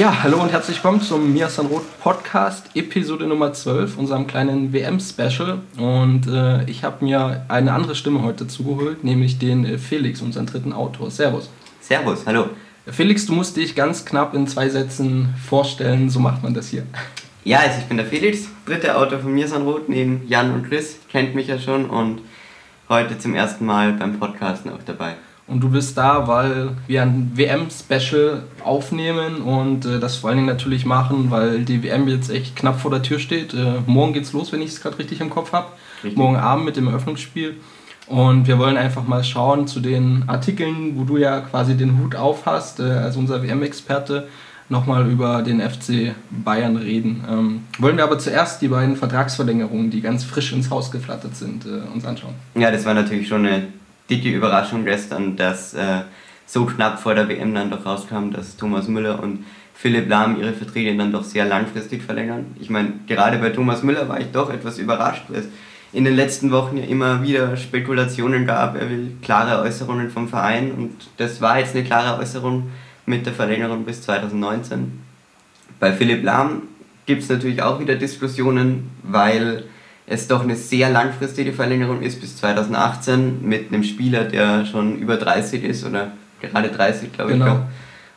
Ja, hallo und herzlich willkommen zum Miasan Rot Podcast, Episode Nummer 12, unserem kleinen WM-Special. Und äh, ich habe mir eine andere Stimme heute zugeholt, nämlich den äh, Felix, unseren dritten Autor. Servus. Servus, hallo. Felix, du musst dich ganz knapp in zwei Sätzen vorstellen, so macht man das hier. Ja, also ich bin der Felix, dritter Autor von Miasan Rot, neben Jan und Chris, kennt mich ja schon und heute zum ersten Mal beim Podcasten auch dabei. Und du bist da, weil wir ein WM-Special aufnehmen und äh, das vor allen Dingen natürlich machen, weil die WM jetzt echt knapp vor der Tür steht. Äh, morgen geht's los, wenn ich es gerade richtig im Kopf habe. Morgen Abend mit dem Eröffnungsspiel. Und wir wollen einfach mal schauen zu den Artikeln, wo du ja quasi den Hut auf hast, äh, als unser WM-Experte, nochmal über den FC Bayern reden. Ähm, wollen wir aber zuerst die beiden Vertragsverlängerungen, die ganz frisch ins Haus geflattert sind, äh, uns anschauen. Ja, das war natürlich schon eine dicke Überraschung gestern, dass äh, so knapp vor der WM dann doch rauskam, dass Thomas Müller und Philipp Lahm ihre Verträge dann doch sehr langfristig verlängern. Ich meine, gerade bei Thomas Müller war ich doch etwas überrascht, weil es in den letzten Wochen ja immer wieder Spekulationen gab, er will klare Äußerungen vom Verein und das war jetzt eine klare Äußerung mit der Verlängerung bis 2019. Bei Philipp Lahm gibt es natürlich auch wieder Diskussionen, weil es doch eine sehr langfristige Verlängerung ist bis 2018 mit einem Spieler, der schon über 30 ist oder gerade 30, glaube genau. ich.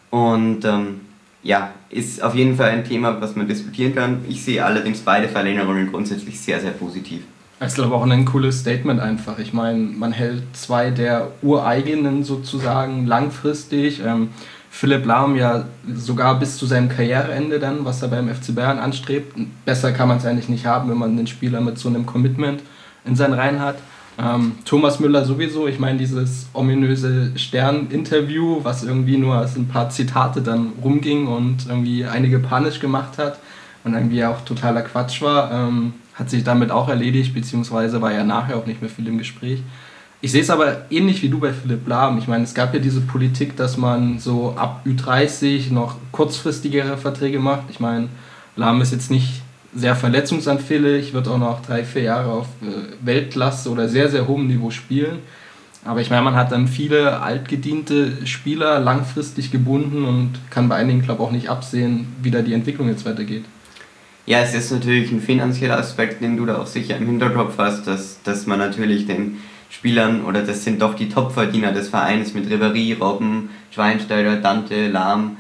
Und ähm, ja, ist auf jeden Fall ein Thema, was man diskutieren kann. Ich sehe allerdings beide Verlängerungen grundsätzlich sehr, sehr positiv. Ich glaube auch ein cooles Statement einfach. Ich meine, man hält zwei der ureigenen sozusagen langfristig. Ähm, Philipp Lahm ja sogar bis zu seinem Karriereende dann, was er beim FC Bayern anstrebt. Besser kann man es eigentlich nicht haben, wenn man den Spieler mit so einem Commitment in seinen Reihen hat. Ähm, Thomas Müller sowieso, ich meine, dieses ominöse Stern-Interview, was irgendwie nur als ein paar Zitate dann rumging und irgendwie einige panisch gemacht hat und irgendwie auch totaler Quatsch war, ähm, hat sich damit auch erledigt, beziehungsweise war ja nachher auch nicht mehr viel im Gespräch. Ich sehe es aber ähnlich wie du bei Philipp Lahm. Ich meine, es gab ja diese Politik, dass man so ab Ü30 noch kurzfristigere Verträge macht. Ich meine, Lahm ist jetzt nicht sehr verletzungsanfällig, wird auch noch drei, vier Jahre auf äh, Weltklasse oder sehr, sehr hohem Niveau spielen. Aber ich meine, man hat dann viele altgediente Spieler langfristig gebunden und kann bei einigen, glaube ich, auch nicht absehen, wie da die Entwicklung jetzt weitergeht. Ja, es ist natürlich ein finanzieller Aspekt, den du da auch sicher im Hinterkopf hast, dass, dass man natürlich den Spielern, oder das sind doch die Topverdiener des Vereins mit Ribéry, Robben, Schweinsteiger, Dante, Lahm,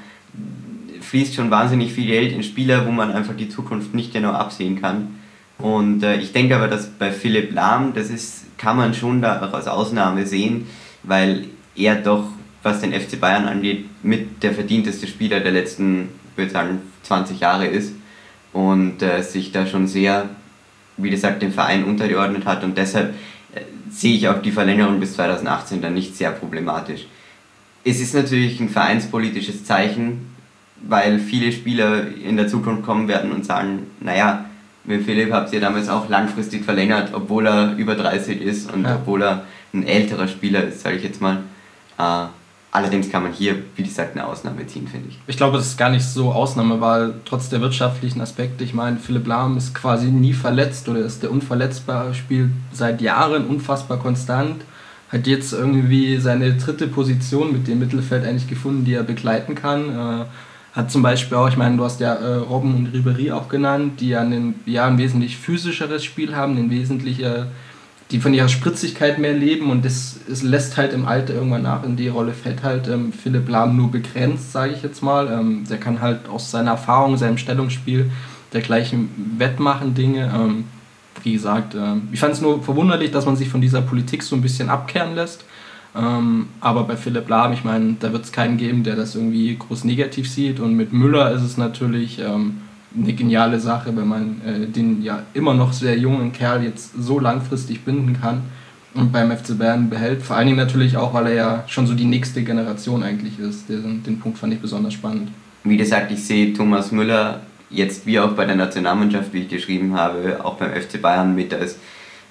fließt schon wahnsinnig viel Geld in Spieler, wo man einfach die Zukunft nicht genau absehen kann. Und äh, ich denke aber, dass bei Philipp Lahm, das ist, kann man schon da auch als Ausnahme sehen, weil er doch, was den FC Bayern angeht, mit der verdienteste Spieler der letzten, ich würde sagen, 20 Jahre ist. Und äh, sich da schon sehr, wie gesagt, dem Verein untergeordnet hat. Und deshalb sehe ich auch die Verlängerung bis 2018 dann nicht sehr problematisch. Es ist natürlich ein vereinspolitisches Zeichen, weil viele Spieler in der Zukunft kommen werden und sagen, naja, mit Philipp habt ihr damals auch langfristig verlängert, obwohl er über 30 ist und ja. obwohl er ein älterer Spieler ist, sage ich jetzt mal. Äh, Allerdings kann man hier, wie gesagt, eine Ausnahme ziehen, finde ich. Ich glaube, das ist gar nicht so Ausnahme, weil trotz der wirtschaftlichen Aspekte, ich meine, Philipp Lahm ist quasi nie verletzt oder ist der Unverletzbare, spielt seit Jahren unfassbar konstant, hat jetzt irgendwie seine dritte Position mit dem Mittelfeld eigentlich gefunden, die er begleiten kann. Äh, hat zum Beispiel auch, ich meine, du hast ja äh, Robben und Ribery auch genannt, die ja ein, ja ein wesentlich physischeres Spiel haben, ein wesentlicher die von ihrer Spritzigkeit mehr leben und das, es lässt halt im Alter irgendwann nach. In die Rolle fällt halt ähm, Philipp Lahm nur begrenzt, sage ich jetzt mal. Ähm, der kann halt aus seiner Erfahrung, seinem Stellungsspiel dergleichen wettmachen Dinge. Ähm, wie gesagt, äh, ich fand es nur verwunderlich, dass man sich von dieser Politik so ein bisschen abkehren lässt. Ähm, aber bei Philipp Lahm, ich meine, da wird es keinen geben, der das irgendwie groß negativ sieht. Und mit Müller ist es natürlich ähm, eine geniale Sache, wenn man äh, den ja immer noch sehr jungen Kerl jetzt so langfristig binden kann und beim FC Bayern behält. Vor allen Dingen natürlich auch, weil er ja schon so die nächste Generation eigentlich ist. Den, den Punkt fand ich besonders spannend. Wie gesagt, ich sehe Thomas Müller jetzt wie auch bei der Nationalmannschaft, wie ich geschrieben habe, auch beim FC Bayern mit als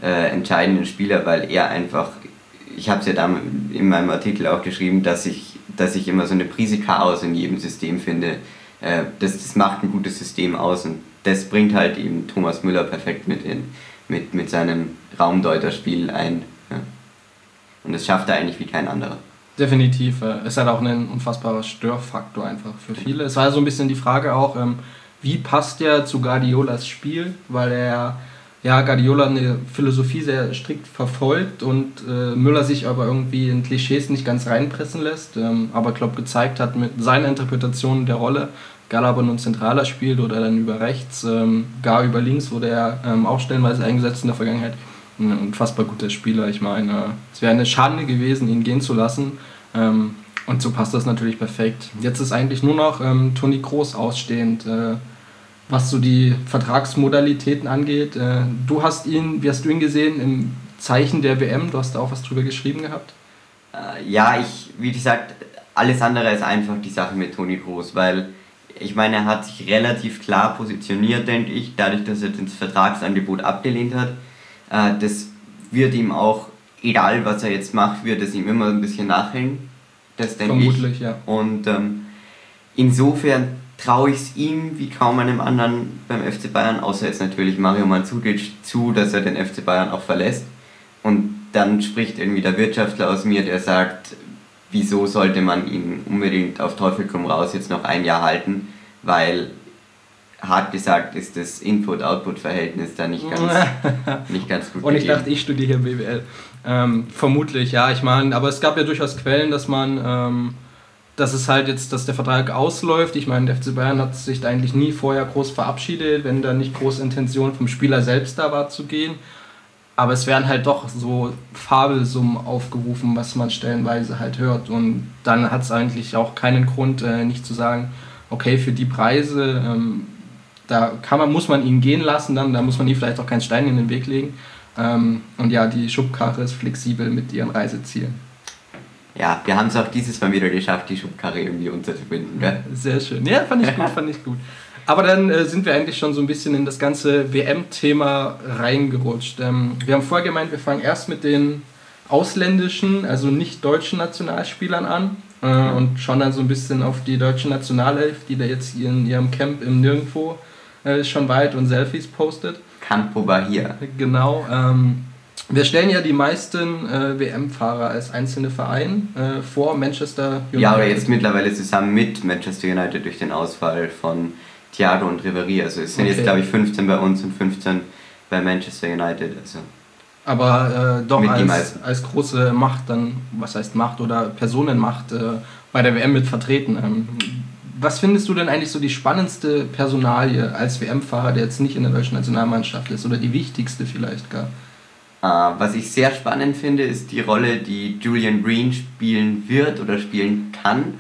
äh, entscheidenden Spieler, weil er einfach, ich habe es ja in meinem Artikel auch geschrieben, dass ich, dass ich immer so eine Prise Chaos in jedem System finde. Äh, das, das macht ein gutes System aus und das bringt halt eben Thomas Müller perfekt mit, in, mit, mit seinem Raumdeuterspiel ein. Ja. Und das schafft er eigentlich wie kein anderer. Definitiv. Äh, ist halt auch ein unfassbarer Störfaktor einfach für viele. Es war so ein bisschen die Frage auch, ähm, wie passt der zu Guardiolas Spiel, weil er ja Guardiola eine Philosophie sehr strikt verfolgt und äh, Müller sich aber irgendwie in Klischees nicht ganz reinpressen lässt, ähm, aber glaube gezeigt hat mit seiner Interpretation der Rolle, er nun zentraler spielt oder dann über rechts, ähm, gar über links wurde er ähm, auch stellenweise eingesetzt in der Vergangenheit ein unfassbar guter Spieler. Ich meine, es wäre eine Schande gewesen, ihn gehen zu lassen. Ähm, und so passt das natürlich perfekt. Jetzt ist eigentlich nur noch ähm, Toni Kroos ausstehend, äh, was so die Vertragsmodalitäten angeht. Äh, du hast ihn, wie hast du ihn gesehen, im Zeichen der WM? Du hast da auch was drüber geschrieben gehabt? Äh, ja, ich, wie gesagt, alles andere ist einfach die Sache mit Toni Kroos, weil ich meine, er hat sich relativ klar positioniert, denke ich, dadurch, dass er das Vertragsangebot abgelehnt hat äh, das wird ihm auch, egal was er jetzt macht, wird es ihm immer ein bisschen nachhängen. Das denke Vermutlich, ich. ja. Und ähm, insofern traue ich es ihm wie kaum einem anderen beim FC Bayern, außer jetzt natürlich Mario Mandzukic, zu, dass er den FC Bayern auch verlässt. Und dann spricht irgendwie der Wirtschaftler aus mir, der sagt, wieso sollte man ihn unbedingt auf Teufel komm raus jetzt noch ein Jahr halten, weil hart gesagt ist das Input-Output-Verhältnis da nicht ganz, nicht ganz gut. Und ich gegeben. dachte, ich studiere hier BWL. Ähm, vermutlich, ja. Ich meine, aber es gab ja durchaus Quellen, dass man, ähm, dass es halt jetzt, dass der Vertrag ausläuft. Ich meine, der FC Bayern hat sich da eigentlich nie vorher groß verabschiedet, wenn da nicht große Intention vom Spieler selbst da war zu gehen. Aber es werden halt doch so Fabelsummen aufgerufen, was man stellenweise halt hört. Und dann hat es eigentlich auch keinen Grund, äh, nicht zu sagen, okay, für die Preise ähm, da kann man, muss man ihn gehen lassen, dann, da muss man ihm vielleicht auch keinen Stein in den Weg legen. Ähm, und ja, die Schubkarre ist flexibel mit ihren Reisezielen. Ja, wir haben es auch dieses Mal wieder geschafft, die Schubkarre irgendwie unterzubinden. Gell? Sehr schön. Ja, fand ich gut, fand ich gut. Aber dann äh, sind wir eigentlich schon so ein bisschen in das ganze WM-Thema reingerutscht. Ähm, wir haben vorher gemeint, wir fangen erst mit den ausländischen, also nicht deutschen Nationalspielern an äh, und schauen dann so ein bisschen auf die deutsche Nationalelf, die da jetzt in ihrem Camp im Nirgendwo äh, schon weit und Selfies postet. Campo Bahia. Genau. Ähm, wir stellen ja die meisten äh, WM-Fahrer als einzelne Verein äh, vor Manchester United. Ja, aber jetzt mittlerweile zusammen mit Manchester United durch den Ausfall von Thiago und Ribéry. Also es sind okay. jetzt, glaube ich, 15 bei uns und 15 bei Manchester United. Also aber äh, doch als, als große Macht dann, was heißt Macht oder Personenmacht äh, bei der WM mit vertreten. Ähm, was findest du denn eigentlich so die spannendste Personalie als WM-Fahrer, der jetzt nicht in der deutschen Nationalmannschaft ist oder die wichtigste vielleicht gar? Uh, was ich sehr spannend finde, ist die Rolle, die Julian Green spielen wird oder spielen kann.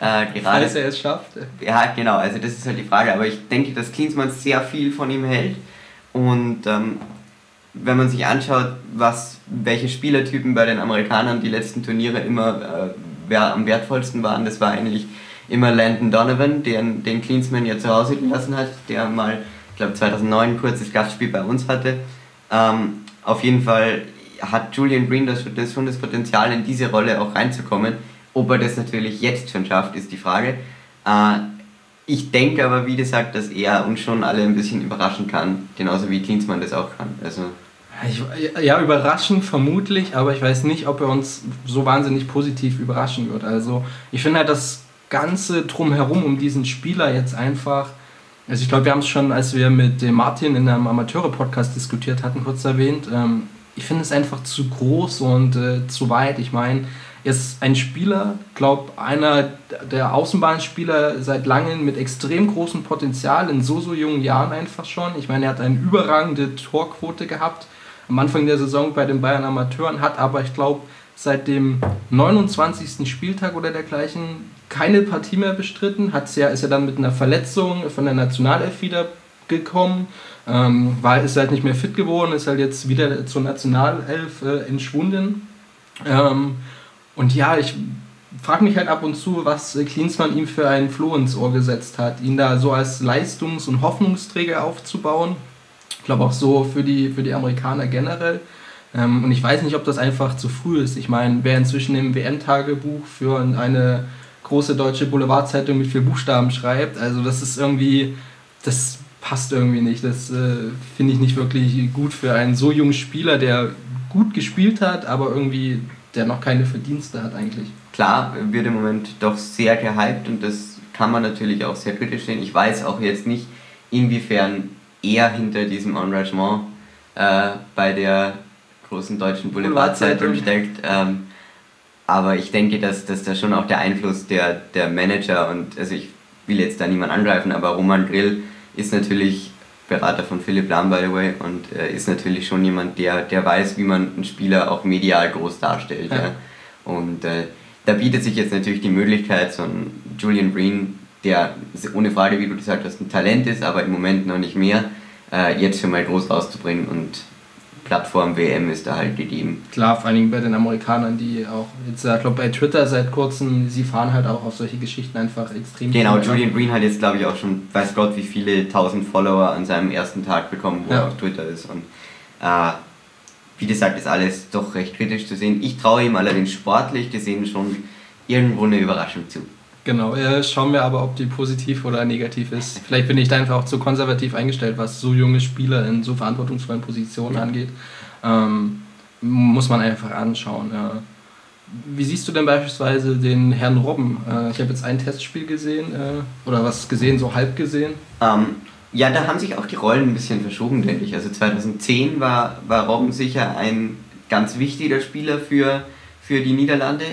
Äh, gerade, Falls er es schafft. Ja, genau, also das ist halt die Frage. Aber ich denke, dass Klinsmann sehr viel von ihm hält. Und ähm, wenn man sich anschaut, was, welche Spielertypen bei den Amerikanern die letzten Turniere immer äh, am wertvollsten waren, das war eigentlich immer Landon Donovan, den, den Klinsmann ja zu Hause gelassen hat, der mal, ich glaube 2009 ein kurzes Gastspiel bei uns hatte. Ähm, auf jeden Fall hat Julian Green das, das schon das Potenzial, in diese Rolle auch reinzukommen. Ob er das natürlich jetzt schon schafft, ist die Frage. Äh, ich denke aber, wie gesagt, dass er uns schon alle ein bisschen überraschen kann, genauso wie Klinsmann das auch kann. Also ich, ja, überraschend vermutlich, aber ich weiß nicht, ob er uns so wahnsinnig positiv überraschen wird. Also ich finde halt, dass Ganze drumherum um diesen Spieler jetzt einfach. Also ich glaube, wir haben es schon, als wir mit dem Martin in einem Amateure-Podcast diskutiert hatten, kurz erwähnt. Ähm, ich finde es einfach zu groß und äh, zu weit. Ich meine, ist ein Spieler, glaube einer der Außenbahnspieler seit langem mit extrem großem Potenzial in so so jungen Jahren einfach schon. Ich meine, er hat eine überragende Torquote gehabt am Anfang der Saison bei den Bayern Amateuren, hat aber ich glaube seit dem 29. Spieltag oder dergleichen keine Partie mehr bestritten, hat's ja, ist ja dann mit einer Verletzung von der Nationalelf wieder gekommen, ähm, war, ist halt nicht mehr fit geworden, ist halt jetzt wieder zur Nationalelf äh, entschwunden. Ähm, und ja, ich frage mich halt ab und zu, was Klinsmann ihm für einen Floh ins Ohr gesetzt hat, ihn da so als Leistungs- und Hoffnungsträger aufzubauen. Ich glaube auch so für die, für die Amerikaner generell. Ähm, und ich weiß nicht, ob das einfach zu früh ist. Ich meine, wer inzwischen im WM-Tagebuch für eine große deutsche Boulevardzeitung mit vier Buchstaben schreibt, also das ist irgendwie, das passt irgendwie nicht. Das äh, finde ich nicht wirklich gut für einen so jungen Spieler, der gut gespielt hat, aber irgendwie der noch keine Verdienste hat eigentlich. Klar, wird im Moment doch sehr gehypt und das kann man natürlich auch sehr kritisch sehen. Ich weiß auch jetzt nicht, inwiefern er hinter diesem Engagement äh, bei der großen deutschen Boulevardzeitung steckt. Ähm, aber ich denke, dass, dass da schon auch der Einfluss der, der Manager und also ich will jetzt da niemand angreifen, aber Roman Grill ist natürlich Berater von Philipp Lahm, by the way, und äh, ist natürlich schon jemand, der, der weiß, wie man einen Spieler auch medial groß darstellt. Ja. ja. Und äh, da bietet sich jetzt natürlich die Möglichkeit, so ein Julian Green, der ohne Frage, wie du gesagt hast, ein Talent ist, aber im Moment noch nicht mehr, äh, jetzt schon mal groß rauszubringen und Plattform WM ist da halt gegeben. Klar, vor allen Dingen bei den Amerikanern, die auch jetzt, ich glaube bei Twitter seit kurzem, sie fahren halt auch auf solche Geschichten einfach extrem. Genau, Julian Green hat jetzt glaube ich auch schon, weiß Gott, wie viele tausend Follower an seinem ersten Tag bekommen, wo ja. er auf Twitter ist. Und äh, wie gesagt, ist alles doch recht kritisch zu sehen. Ich traue ihm allerdings sportlich gesehen schon irgendwo eine Überraschung zu. Genau, äh, schauen wir aber, ob die positiv oder negativ ist. Vielleicht bin ich da einfach auch zu konservativ eingestellt, was so junge Spieler in so verantwortungsvollen Positionen ja. angeht. Ähm, muss man einfach anschauen. Ja. Wie siehst du denn beispielsweise den Herrn Robben? Äh, ich habe jetzt ein Testspiel gesehen, äh, oder was gesehen, so halb gesehen. Ähm, ja, da haben sich auch die Rollen ein bisschen verschoben, denke ich. Also 2010 war, war Robben sicher ein ganz wichtiger Spieler für, für die Niederlande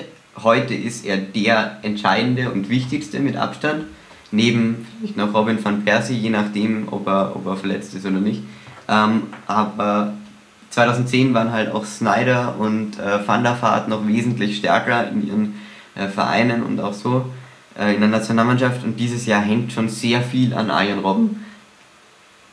heute ist er der entscheidende und wichtigste mit Abstand. Neben vielleicht noch Robin van Persie, je nachdem, ob er, ob er verletzt ist oder nicht. Ähm, aber 2010 waren halt auch Snyder und äh, Van der Vaart noch wesentlich stärker in ihren äh, Vereinen und auch so äh, in der Nationalmannschaft. Und dieses Jahr hängt schon sehr viel an Arjen Robben.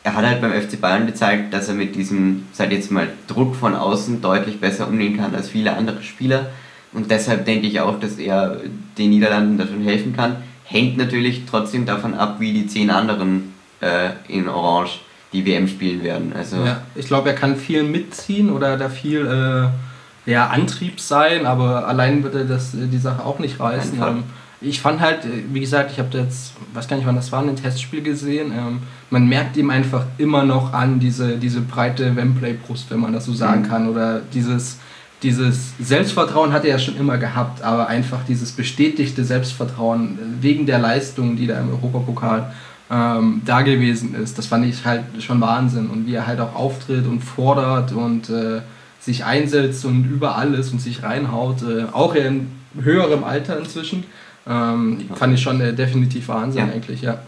Er hat halt beim FC Bayern gezeigt, dass er mit diesem, sag jetzt mal, Druck von außen deutlich besser umgehen kann als viele andere Spieler. Und deshalb denke ich auch, dass er den Niederlanden da schon helfen kann. Hängt natürlich trotzdem davon ab, wie die zehn anderen äh, in Orange die WM spielen werden. Also ja, ich glaube, er kann viel mitziehen oder da viel äh, ja, Antrieb sein, aber allein würde das äh, die Sache auch nicht reißen. Ähm, ich fand halt, äh, wie gesagt, ich habe jetzt, weiß gar nicht wann das war, ein Testspiel gesehen. Ähm, man merkt ihm einfach immer noch an diese, diese breite Wembley-Brust, wenn man das so sagen mhm. kann, oder dieses dieses Selbstvertrauen hat er ja schon immer gehabt, aber einfach dieses bestätigte Selbstvertrauen wegen der Leistung, die da im Europapokal ähm, da gewesen ist, das fand ich halt schon Wahnsinn. Und wie er halt auch auftritt und fordert und äh, sich einsetzt und über alles und sich reinhaut, äh, auch in höherem Alter inzwischen, ähm, fand ich schon äh, definitiv Wahnsinn ja. eigentlich, ja.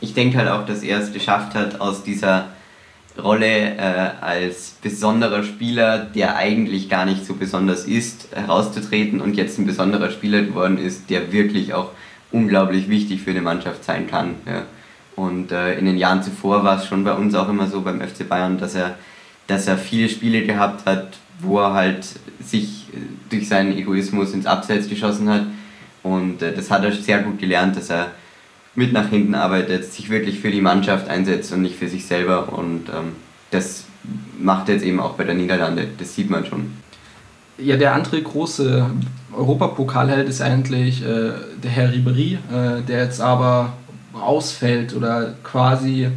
Ich denke halt auch, dass er es geschafft hat, aus dieser Rolle äh, als besonderer Spieler, der eigentlich gar nicht so besonders ist, herauszutreten und jetzt ein besonderer Spieler geworden ist, der wirklich auch unglaublich wichtig für eine Mannschaft sein kann. Ja. Und äh, in den Jahren zuvor war es schon bei uns auch immer so beim FC Bayern, dass er, dass er viele Spiele gehabt hat, wo er halt sich äh, durch seinen Egoismus ins Abseits geschossen hat. Und äh, das hat er sehr gut gelernt, dass er mit nach hinten arbeitet, sich wirklich für die Mannschaft einsetzt und nicht für sich selber. Und ähm, das macht er jetzt eben auch bei der Niederlande, das sieht man schon. Ja, der andere große Europapokalheld ist eigentlich äh, der Herr Ribery, äh, der jetzt aber ausfällt oder quasi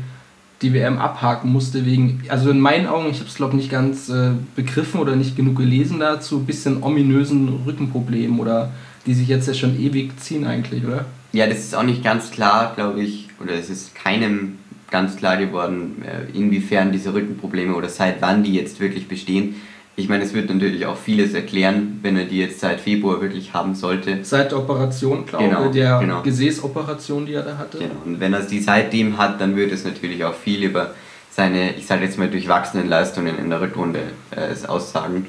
die WM abhaken musste wegen, also in meinen Augen, ich habe es glaube nicht ganz äh, begriffen oder nicht genug gelesen dazu, bisschen ominösen Rückenproblemen oder die sich jetzt ja schon ewig ziehen eigentlich, oder? Ja, das ist auch nicht ganz klar, glaube ich, oder es ist keinem ganz klar geworden, äh, inwiefern diese Rückenprobleme oder seit wann die jetzt wirklich bestehen. Ich meine, es wird natürlich auch vieles erklären, wenn er die jetzt seit Februar wirklich haben sollte. Seit der Operation, glaube ich, genau, der genau. Gesäßoperation, die er da hatte. Genau, und wenn er die seitdem hat, dann wird es natürlich auch viel über seine, ich sage jetzt mal, durchwachsenen Leistungen in der Rückrunde äh, aussagen.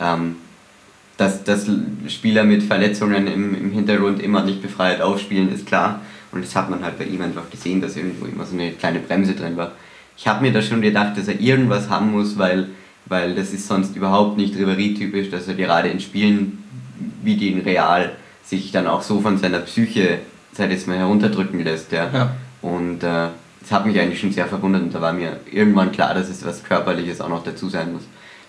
Ähm, dass, dass Spieler mit Verletzungen im, im Hintergrund immer nicht befreit aufspielen, ist klar. Und das hat man halt bei ihm einfach gesehen, dass irgendwo immer so eine kleine Bremse drin war. Ich habe mir da schon gedacht, dass er irgendwas haben muss, weil, weil das ist sonst überhaupt nicht Ribéry-typisch, dass er gerade in Spielen wie gegen Real sich dann auch so von seiner Psyche, seit jetzt mal herunterdrücken lässt. Ja. ja. Und äh, das hat mich eigentlich schon sehr verwundert und da war mir irgendwann klar, dass es was Körperliches auch noch dazu sein muss.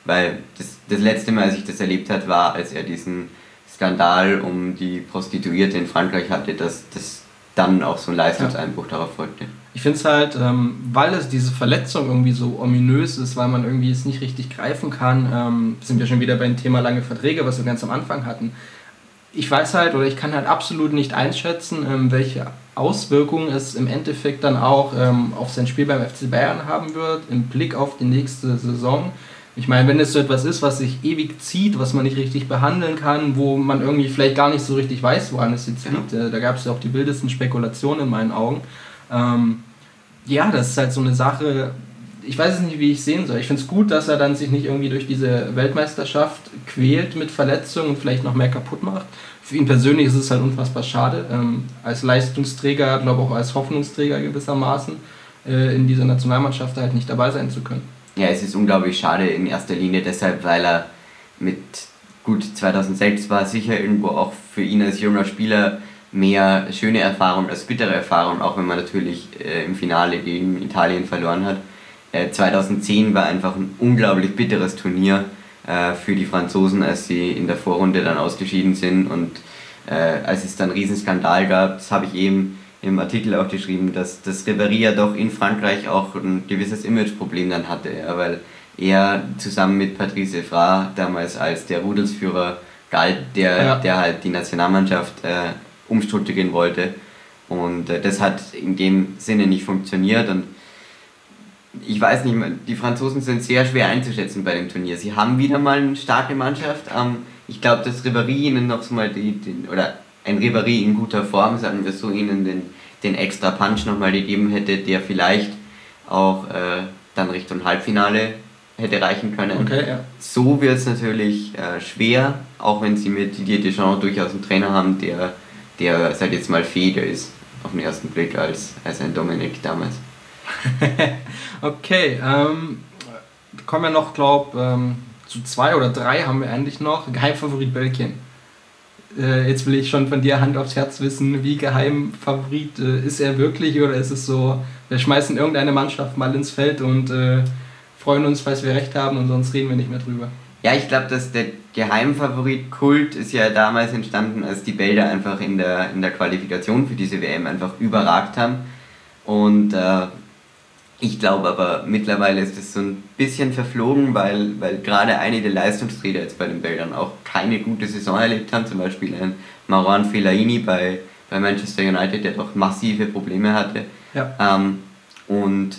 Weil das, das letzte Mal, als ich das erlebt habe, war, als er diesen Skandal um die Prostituierte in Frankreich hatte, dass das dann auch so ein Leistungseinbruch ja. darauf folgte. Ich finde es halt, ähm, weil es diese Verletzung irgendwie so ominös ist, weil man irgendwie es nicht richtig greifen kann, ähm, sind wir schon wieder beim Thema lange Verträge, was wir ganz am Anfang hatten. Ich weiß halt oder ich kann halt absolut nicht einschätzen, ähm, welche Auswirkungen es im Endeffekt dann auch ähm, auf sein Spiel beim FC Bayern haben wird, im Blick auf die nächste Saison. Ich meine, wenn es so etwas ist, was sich ewig zieht, was man nicht richtig behandeln kann, wo man irgendwie vielleicht gar nicht so richtig weiß, woran es jetzt liegt, äh, da gab es ja auch die wildesten Spekulationen in meinen Augen. Ähm, ja, das ist halt so eine Sache, ich weiß es nicht, wie ich sehen soll. Ich finde es gut, dass er dann sich nicht irgendwie durch diese Weltmeisterschaft quält mit Verletzungen und vielleicht noch mehr kaputt macht. Für ihn persönlich ist es halt unfassbar schade, ähm, als Leistungsträger, glaube auch als Hoffnungsträger gewissermaßen, äh, in dieser Nationalmannschaft halt nicht dabei sein zu können. Ja, es ist unglaublich schade in erster Linie deshalb, weil er mit gut 2006 war sicher irgendwo auch für ihn als junger Spieler mehr schöne Erfahrung als bittere Erfahrung, auch wenn man natürlich äh, im Finale gegen Italien verloren hat. Äh, 2010 war einfach ein unglaublich bitteres Turnier äh, für die Franzosen, als sie in der Vorrunde dann ausgeschieden sind und äh, als es dann einen Riesenskandal gab, das habe ich eben im Artikel auch geschrieben, dass das Ribéry ja doch in Frankreich auch ein gewisses Imageproblem dann hatte, ja, weil er zusammen mit Patrice Evra damals als der Rudelsführer galt, der, ja. der halt die Nationalmannschaft äh, umstrukturieren wollte. Und äh, das hat in dem Sinne nicht funktioniert. Und ich weiß nicht, die Franzosen sind sehr schwer einzuschätzen bei dem Turnier. Sie haben wieder mal eine starke Mannschaft. Ähm, ich glaube, dass Ribéry ihnen noch so mal die, die, oder ein Ribéry in guter Form, sagen wir so, ihnen den, den extra Punch nochmal gegeben hätte, der vielleicht auch äh, dann Richtung Halbfinale hätte reichen können. Okay, ja. So wird es natürlich äh, schwer, auch wenn sie mit Didier Deschamps durchaus einen Trainer haben, der der, sag jetzt mal, fähiger ist auf den ersten Blick als, als ein Dominik damals. okay, ähm, kommen wir noch, glaube ähm, zu zwei oder drei haben wir eigentlich noch. Geheimfavorit Belgien. Äh, jetzt will ich schon von dir Hand aufs Herz wissen, wie Geheimfavorit äh, ist er wirklich oder ist es so, wir schmeißen irgendeine Mannschaft mal ins Feld und äh, freuen uns, falls wir recht haben und sonst reden wir nicht mehr drüber. Ja, ich glaube, dass der Geheimfavorit-Kult ist ja damals entstanden, als die Belgier einfach in der, in der Qualifikation für diese WM einfach überragt haben. Und äh, ich glaube aber mittlerweile ist es so ein bisschen verflogen, weil, weil gerade einige Leistungsträger jetzt bei den Belgiern auch keine gute Saison erlebt haben. Zum Beispiel ein Marouane Fellaini bei, bei Manchester United, der doch massive Probleme hatte. Ja. Ähm, und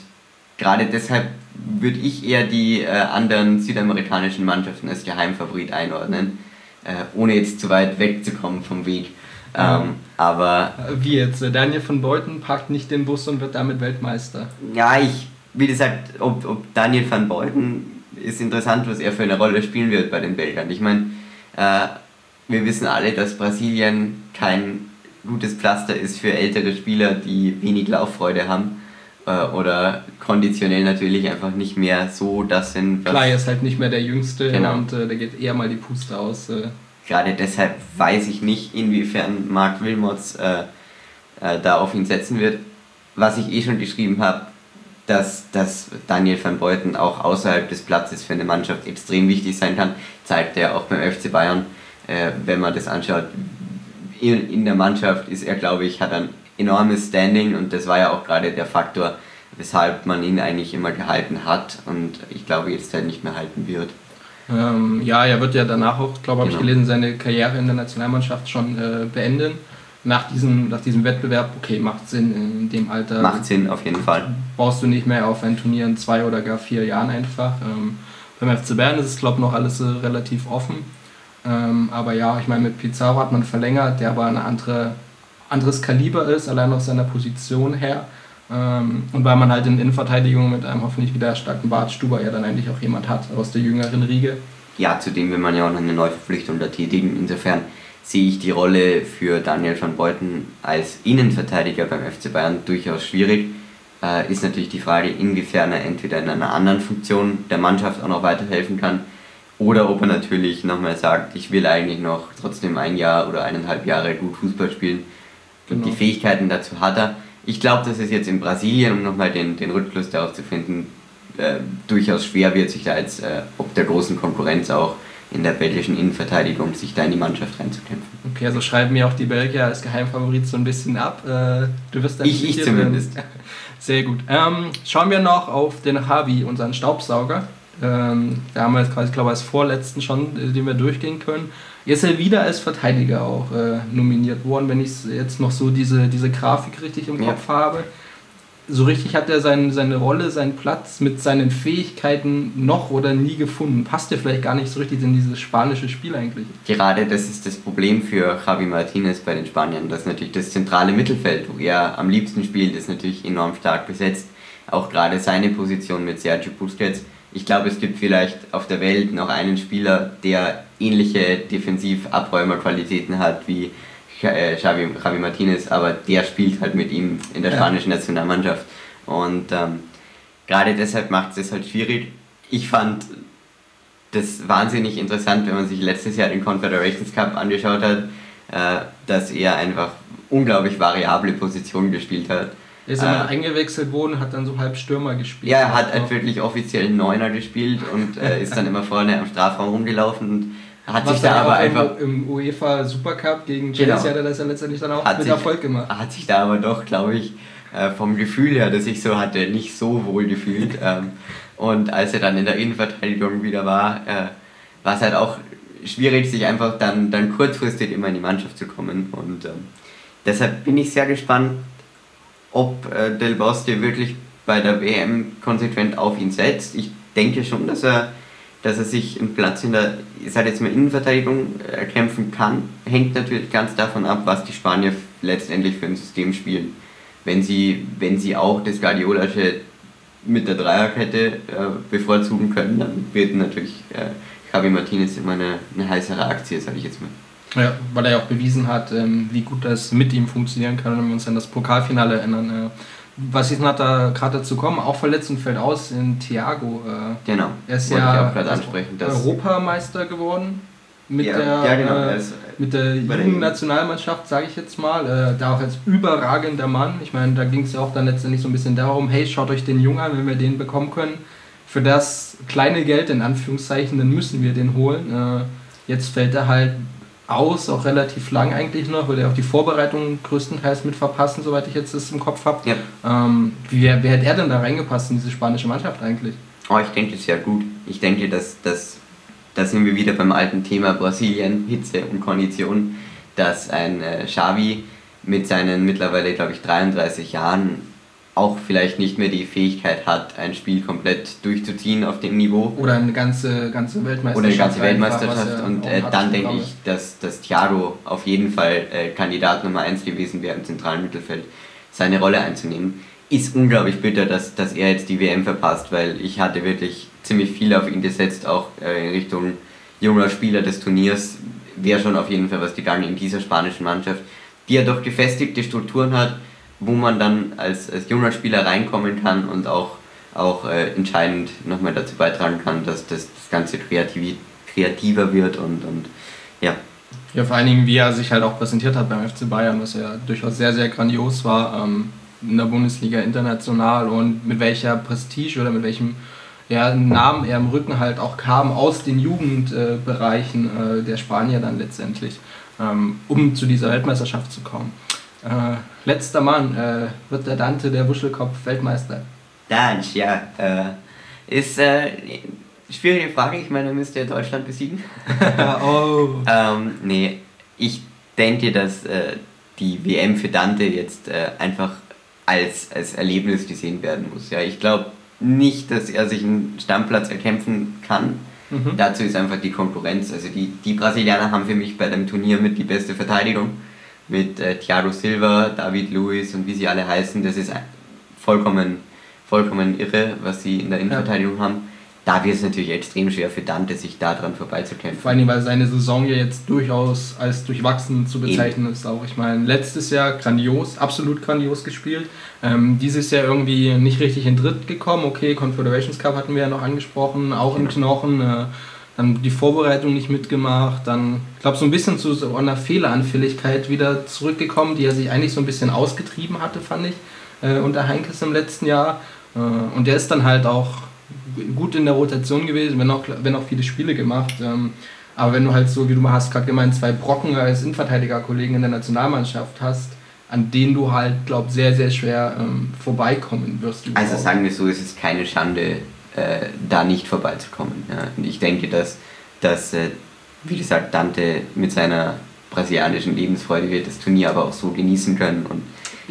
gerade deshalb würde ich eher die äh, anderen südamerikanischen Mannschaften als Geheimfavorit einordnen, äh, ohne jetzt zu weit wegzukommen vom Weg. Ähm, aber wie jetzt? Daniel von Beuten packt nicht den Bus und wird damit Weltmeister. Ja, ich, wie gesagt, ob, ob Daniel van Beuten ist interessant, was er für eine Rolle spielen wird bei den Belgern. Ich meine, äh, wir wissen alle, dass Brasilien kein gutes Pflaster ist für ältere Spieler, die wenig Lauffreude haben äh, oder konditionell natürlich einfach nicht mehr so das sind. Klar, er ist halt nicht mehr der Jüngste genau. und äh, da geht eher mal die Puste aus. Äh. Gerade deshalb weiß ich nicht, inwiefern Mark Wilmots äh, äh, da auf ihn setzen wird. Was ich eh schon geschrieben habe, dass, dass Daniel van Beuten auch außerhalb des Platzes für eine Mannschaft extrem wichtig sein kann, zeigt er auch beim FC Bayern. Äh, wenn man das anschaut, in, in der Mannschaft ist er, glaube ich, hat ein enormes Standing und das war ja auch gerade der Faktor, weshalb man ihn eigentlich immer gehalten hat und ich glaube jetzt halt nicht mehr halten wird. Ähm, ja, er wird ja danach auch, glaube genau. ich, gelesen, seine Karriere in der Nationalmannschaft schon äh, beenden. Nach diesem, nach diesem Wettbewerb, okay, macht Sinn in dem Alter. Macht Sinn, auf jeden Fall. Brauchst du nicht mehr auf ein Turnier in zwei oder gar vier Jahren einfach. Ähm, beim FC Bayern ist es, glaube ich, noch alles äh, relativ offen. Ähm, aber ja, ich meine, mit Pizarro hat man verlängert, der war eine andere anderes Kaliber ist, allein aus seiner Position her. Ähm, und weil man halt in Innenverteidigung mit einem hoffentlich wieder starken Bart Stuber ja dann eigentlich auch jemand hat aus der jüngeren Riege. Ja, zudem will man ja auch noch eine Neuverpflichtung da tätigen. Insofern sehe ich die Rolle für Daniel van Beuten als Innenverteidiger beim FC Bayern durchaus schwierig. Äh, ist natürlich die Frage, inwiefern er entweder in einer anderen Funktion der Mannschaft auch noch weiterhelfen kann Oder ob er natürlich nochmal sagt, ich will eigentlich noch trotzdem ein Jahr oder eineinhalb Jahre gut Fußball spielen. Und genau. die Fähigkeiten dazu hat er. Ich glaube, dass es jetzt in Brasilien, um nochmal den, den Rückschluss darauf zu finden, äh, durchaus schwer wird, sich da jetzt äh, ob der großen Konkurrenz auch in der belgischen Innenverteidigung, sich da in die Mannschaft reinzukämpfen. Okay, also schreiben mir auch die Belgier als Geheimfavorit so ein bisschen ab. Äh, du wirst dann ich, ich zumindest. Sehr gut. Ähm, schauen wir noch auf den Javi, unseren Staubsauger. Ähm, da haben wir jetzt quasi, glaube ich, als vorletzten schon, äh, den wir durchgehen können. Jetzt ist er wieder als Verteidiger auch äh, nominiert worden, wenn ich jetzt noch so diese, diese Grafik richtig im Kopf ja. habe. So richtig hat er sein, seine Rolle, seinen Platz mit seinen Fähigkeiten noch oder nie gefunden. Passt ja vielleicht gar nicht so richtig in dieses spanische Spiel eigentlich. Gerade das ist das Problem für Javi Martinez bei den Spaniern, dass natürlich das zentrale Mittelfeld, wo er am liebsten spielt, ist natürlich enorm stark besetzt. Auch gerade seine Position mit Sergio Busquets ich glaube, es gibt vielleicht auf der Welt noch einen Spieler, der ähnliche Defensiv-Abräumerqualitäten hat wie äh, Xavi, Javi Martinez, aber der spielt halt mit ihm in der spanischen Nationalmannschaft. Und ähm, gerade deshalb macht es halt schwierig. Ich fand das wahnsinnig interessant, wenn man sich letztes Jahr den Confederations Cup angeschaut hat, äh, dass er einfach unglaublich variable Positionen gespielt hat. Er ist immer äh, eingewechselt worden, hat dann so halb Stürmer gespielt. Ja, er hat halt wirklich offiziell Neuner gespielt und äh, ist dann immer vorne am Strafraum rumgelaufen und hat Was sich da aber einfach. Im, UEFA Supercup gegen Chelsea genau. hat er das ja letztendlich dann auch mit sich, Erfolg gemacht. Hat sich da aber doch, glaube ich, äh, vom Gefühl her, dass ich so hatte, nicht so wohl gefühlt. Ähm, und als er dann in der Innenverteidigung wieder war, äh, war es halt auch schwierig, sich einfach dann, dann kurzfristig immer in die Mannschaft zu kommen. Und ähm, deshalb bin ich sehr gespannt, ob äh, Del Bosque wirklich bei der WM konsequent auf ihn setzt. Ich denke schon, dass er, dass er sich einen Platz in der, ich jetzt mal, Innenverteidigung erkämpfen kann. Hängt natürlich ganz davon ab, was die Spanier letztendlich für ein System spielen. Wenn sie, wenn sie auch das Guardiolasche mit der Dreierkette äh, bevorzugen können, dann wird natürlich äh, Javi Martinez immer eine, eine heißere Aktie, sage ich jetzt mal. Ja, weil er ja auch bewiesen hat, ähm, wie gut das mit ihm funktionieren kann, wenn wir uns an das Pokalfinale erinnern. Was ist noch da gerade dazu kommen? Auch verletzt und fällt aus in Thiago. Äh, genau. Er ist ja Europameister geworden mit ja, der, ja, genau. äh, mit der Jugendnationalmannschaft, sage ich jetzt mal. Äh, da auch als überragender Mann. Ich meine, da ging es ja auch dann letztendlich so ein bisschen darum, hey, schaut euch den Jungen an, wenn wir den bekommen können. Für das kleine Geld, in Anführungszeichen, dann müssen wir den holen. Äh, jetzt fällt er halt aus, auch relativ lang eigentlich noch, würde er auch die Vorbereitung größtenteils mit verpassen, soweit ich jetzt das im Kopf habe. Ja. Ähm, wer, wer hat er denn da reingepasst in diese spanische Mannschaft eigentlich? Oh, ich denke sehr gut. Ich denke, dass, dass da sind wir wieder beim alten Thema Brasilien, Hitze und Kondition, dass ein äh, Xavi mit seinen mittlerweile, glaube ich, 33 Jahren auch vielleicht nicht mehr die Fähigkeit hat, ein Spiel komplett durchzuziehen auf dem Niveau. Oder eine ganze, ganze Weltmeisterschaft. Oder eine ganze Weltmeisterschaft. Und äh, dann denke ich, dass, dass Thiago auf jeden Fall äh, Kandidat Nummer 1 gewesen wäre im zentralen Mittelfeld, seine Rolle einzunehmen. Ist unglaublich bitter, dass, dass er jetzt die WM verpasst, weil ich hatte wirklich ziemlich viel auf ihn gesetzt, auch äh, in Richtung junger Spieler des Turniers. Wäre schon auf jeden Fall was gegangen in dieser spanischen Mannschaft, die ja doch gefestigte Strukturen hat wo man dann als, als junger Spieler reinkommen kann und auch, auch äh, entscheidend nochmal dazu beitragen kann, dass das, das Ganze kreativ, kreativer wird und, und ja. Ja, vor allen Dingen, wie er sich halt auch präsentiert hat beim FC Bayern, was ja durchaus sehr, sehr grandios war ähm, in der Bundesliga international und mit welcher Prestige oder mit welchem ja, Namen er im Rücken halt auch kam aus den Jugendbereichen äh, der Spanier dann letztendlich, ähm, um zu dieser Weltmeisterschaft zu kommen. Äh, letzter Mann, äh, wird der Dante der Wuschelkopf Weltmeister? Danch, ja. Äh, ist äh, schwierige Frage. Ich meine, er müsste ja Deutschland besiegen. oh. ähm, nee, ich denke, dass äh, die WM für Dante jetzt äh, einfach als, als Erlebnis gesehen werden muss. Ja, ich glaube nicht, dass er sich einen Stammplatz erkämpfen kann. Mhm. Dazu ist einfach die Konkurrenz. Also die, die Brasilianer haben für mich bei dem Turnier mit die beste Verteidigung mit äh, Thiago Silva, David Luiz und wie sie alle heißen. Das ist vollkommen, vollkommen irre, was sie in der Innenverteidigung ja. haben. Da wird es natürlich extrem schwer für Dante, sich daran vorbeizukämpfen. Vor allem, weil seine Saison ja jetzt durchaus als durchwachsen zu bezeichnen Eben. ist. Auch ich meine, letztes Jahr grandios, absolut grandios gespielt. Ähm, dieses Jahr irgendwie nicht richtig in Dritt gekommen. Okay, Confederations Cup hatten wir ja noch angesprochen, auch im Knochen. Äh, dann die Vorbereitung nicht mitgemacht, dann, ich glaube, so ein bisschen zu so einer Fehleranfälligkeit wieder zurückgekommen, die er sich eigentlich so ein bisschen ausgetrieben hatte, fand ich, äh, unter Heinkes im letzten Jahr. Äh, und der ist dann halt auch gut in der Rotation gewesen, wenn auch, wenn auch viele Spiele gemacht. Ähm, aber wenn du halt so, wie du mal hast gerade gemeint, zwei Brocken als Innenverteidigerkollegen in der Nationalmannschaft hast, an denen du halt, glaube sehr, sehr schwer ähm, vorbeikommen wirst. Also sagen wir so, es ist keine Schande, äh, da nicht vorbeizukommen. Ja. Und ich denke, dass, dass äh, wie gesagt, Dante mit seiner brasilianischen Lebensfreude wird das Turnier aber auch so genießen können. Und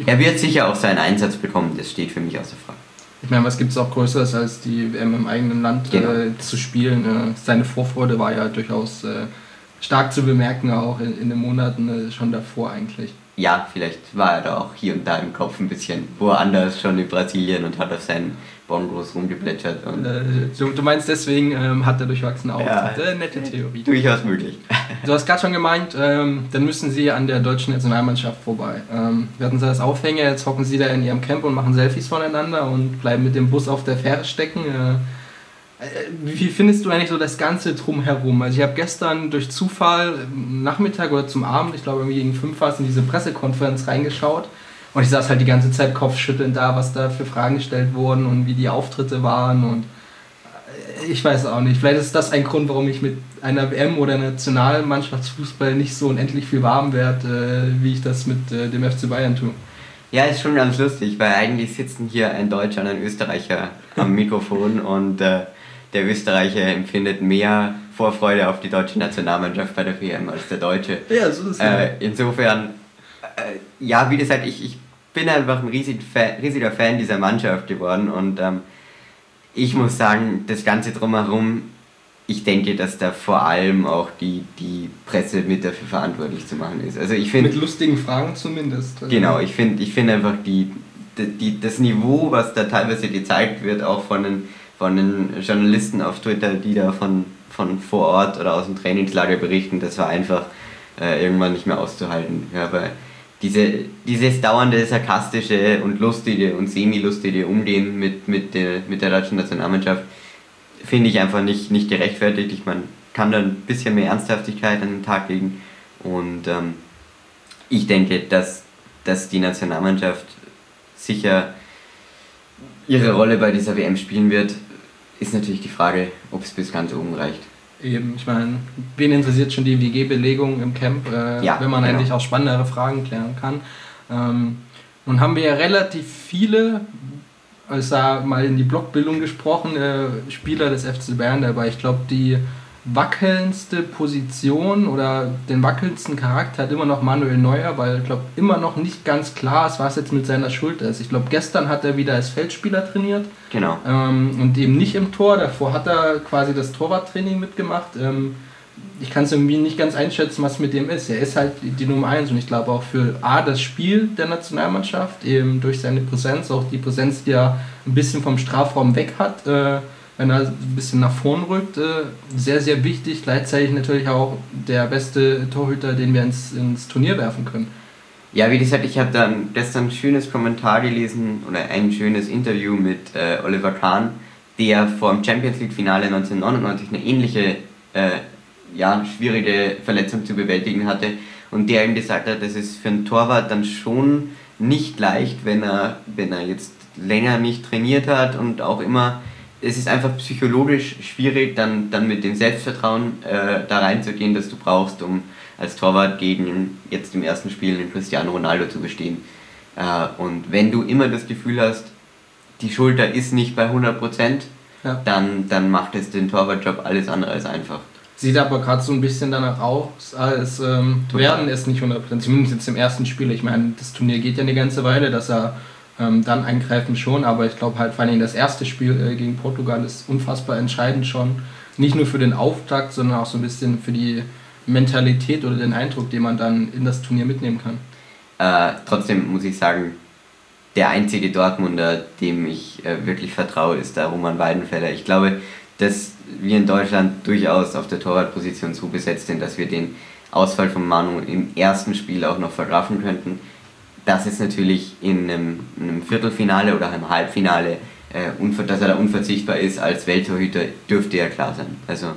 er wird sicher auch seinen Einsatz bekommen, das steht für mich außer Frage. Ich meine, was gibt es auch Größeres, als die WM im eigenen Land genau. äh, zu spielen? Äh, seine Vorfreude war ja durchaus äh, stark zu bemerken, auch in, in den Monaten äh, schon davor eigentlich. Ja, vielleicht war er da auch hier und da im Kopf ein bisschen woanders schon in Brasilien und hat auf seinen Bongos rumgeplätschert. Und äh, du, meinst deswegen ähm, hat er durchwachsene Augen. Ja, äh, nette Theorie. Durchaus möglich. Du hast gerade schon gemeint, ähm, dann müssen sie an der deutschen Nationalmannschaft vorbei. Ähm, wir hatten sie als Aufhänger, jetzt hocken sie da in ihrem Camp und machen Selfies voneinander und bleiben mit dem Bus auf der Fähre stecken. Äh, äh wie findest du eigentlich so das Ganze drumherum? Also ich habe gestern durch Zufall Nachmittag oder zum Abend, ich glaube irgendwie gegen fünf war es, in diese Pressekonferenz reingeschaut und ich saß halt die ganze Zeit kopfschüttelnd da, was da für Fragen gestellt wurden und wie die Auftritte waren. Und äh, ich weiß auch nicht. Vielleicht ist das ein Grund, warum ich mit einer WM oder Nationalmannschaftsfußball nicht so unendlich viel warm werde, äh, wie ich das mit äh, dem FC Bayern tue. Ja, ist schon ganz lustig, weil eigentlich sitzen hier ein Deutscher und ein Österreicher am Mikrofon und äh, der Österreicher empfindet mehr Vorfreude auf die deutsche Nationalmannschaft bei der WM als der Deutsche. Ja, so ist es. Äh, insofern äh, ja, wie gesagt, ich, ich bin einfach ein riesig Fan, riesiger Fan dieser Mannschaft geworden und ähm, ich muss sagen, das Ganze drumherum, ich denke, dass da vor allem auch die, die Presse mit dafür verantwortlich zu machen ist. Also ich find, mit lustigen Fragen zumindest. Also genau, ich finde ich find einfach die, die, das Niveau, was da teilweise gezeigt wird, auch von den, von den Journalisten auf Twitter, die da von, von vor Ort oder aus dem Trainingslager berichten, das war einfach äh, irgendwann nicht mehr auszuhalten. Ja, weil diese, dieses dauernde sarkastische und lustige und semi-lustige Umgehen mit, mit, der, mit der deutschen Nationalmannschaft finde ich einfach nicht, nicht gerechtfertigt. Ich meine, kann da ein bisschen mehr Ernsthaftigkeit an den Tag legen und ähm, ich denke, dass, dass die Nationalmannschaft sicher ihre Rolle bei dieser WM spielen wird, ist natürlich die Frage, ob es bis ganz oben reicht. Eben, ich meine, wen interessiert schon die WG-Belegung im Camp, äh, ja, wenn man genau. eigentlich auch spannendere Fragen klären kann. Ähm, nun haben wir ja relativ viele, also mal in die Blockbildung gesprochen, äh, Spieler des FC Bayern dabei. Ich glaube, die wackelndste Position oder den wackelndsten Charakter hat immer noch Manuel Neuer, weil ich glaube immer noch nicht ganz klar ist, was jetzt mit seiner Schulter ist. Ich glaube, gestern hat er wieder als Feldspieler trainiert. Genau. Ähm, und eben nicht im Tor. Davor hat er quasi das Torwarttraining mitgemacht. Ähm, ich kann es irgendwie nicht ganz einschätzen, was mit dem ist. Er ist halt die Nummer 1 und ich glaube auch für A, das Spiel der Nationalmannschaft, eben durch seine Präsenz, auch die Präsenz, die er ein bisschen vom Strafraum weg hat. Äh, wenn er ein bisschen nach vorn rückt, äh, sehr, sehr wichtig. Gleichzeitig natürlich auch der beste Torhüter, den wir ins, ins Turnier werfen können. Ja, wie gesagt, ich habe dann gestern ein schönes Kommentar gelesen oder ein schönes Interview mit äh, Oliver Kahn, der vor dem Champions League Finale 1999 eine ähnliche, äh, ja, schwierige Verletzung zu bewältigen hatte und der ihm gesagt hat, das ist für einen Torwart dann schon nicht leicht, wenn er, wenn er jetzt länger nicht trainiert hat und auch immer es ist einfach psychologisch schwierig, dann, dann mit dem Selbstvertrauen äh, da reinzugehen, das du brauchst, um als Torwart gegen jetzt im ersten Spiel den Cristiano Ronaldo zu bestehen. Äh, und wenn du immer das Gefühl hast, die Schulter ist nicht bei 100%, ja. dann, dann macht es den Torwartjob alles andere als einfach. Sieht aber gerade so ein bisschen danach aus, als ähm, werden es nicht 100%, zumindest jetzt im ersten Spiel. Ich meine, das Turnier geht ja eine ganze Weile, dass er ähm, dann eingreifen schon, aber ich glaube halt vor allem das erste Spiel äh, gegen Portugal ist unfassbar entscheidend schon. Nicht nur für den Auftakt, sondern auch so ein bisschen für die Mentalität oder den Eindruck, den man dann in das Turnier mitnehmen kann. Äh, trotzdem muss ich sagen, der einzige Dortmunder, dem ich äh, wirklich vertraue, ist der Roman Weidenfeller. Ich glaube, dass wir in Deutschland durchaus auf der Torwartposition so besetzt sind, dass wir den Ausfall von Manu im ersten Spiel auch noch vergrafen könnten dass es natürlich in einem, in einem Viertelfinale oder einem Halbfinale, äh, dass er da unverzichtbar ist als Welttorhüter, dürfte ja klar sein. Also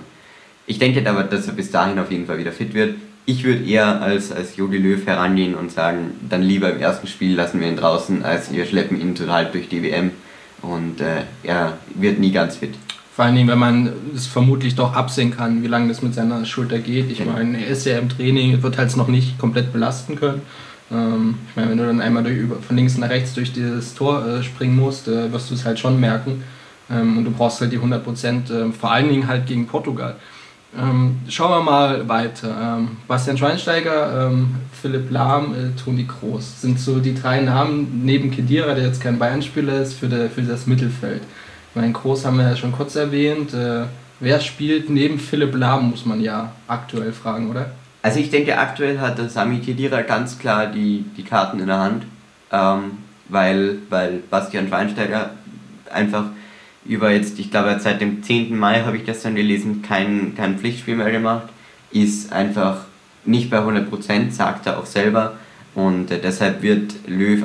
Ich denke aber, dass er bis dahin auf jeden Fall wieder fit wird. Ich würde eher als, als Jogi Löw herangehen und sagen, dann lieber im ersten Spiel lassen wir ihn draußen, als wir schleppen ihn total durch die WM und äh, er wird nie ganz fit. Vor allen Dingen, wenn man es vermutlich doch absehen kann, wie lange das mit seiner Schulter geht. Ich genau. meine, er ist ja im Training, wird halt noch nicht komplett belasten können. Ähm, ich meine, wenn du dann einmal durch, von links nach rechts durch dieses Tor äh, springen musst, äh, wirst du es halt schon merken. Ähm, und du brauchst halt die 100 Prozent, äh, vor allen Dingen halt gegen Portugal. Ähm, schauen wir mal weiter. Ähm, Bastian Schweinsteiger, ähm, Philipp Lahm, äh, Toni Kroos sind so die drei Namen neben Kedira, der jetzt kein Bayern-Spieler ist, für, der, für das Mittelfeld. Mein Kroos haben wir ja schon kurz erwähnt. Äh, wer spielt neben Philipp Lahm, muss man ja aktuell fragen, oder? Also ich denke, aktuell hat der Sami Kedira ganz klar die, die Karten in der Hand, ähm, weil, weil Bastian Schweinsteiger einfach über jetzt, ich glaube seit dem 10. Mai habe ich gestern gelesen, kein, kein Pflichtspiel mehr gemacht, ist einfach nicht bei 100%, sagt er auch selber. Und äh, deshalb wird Löw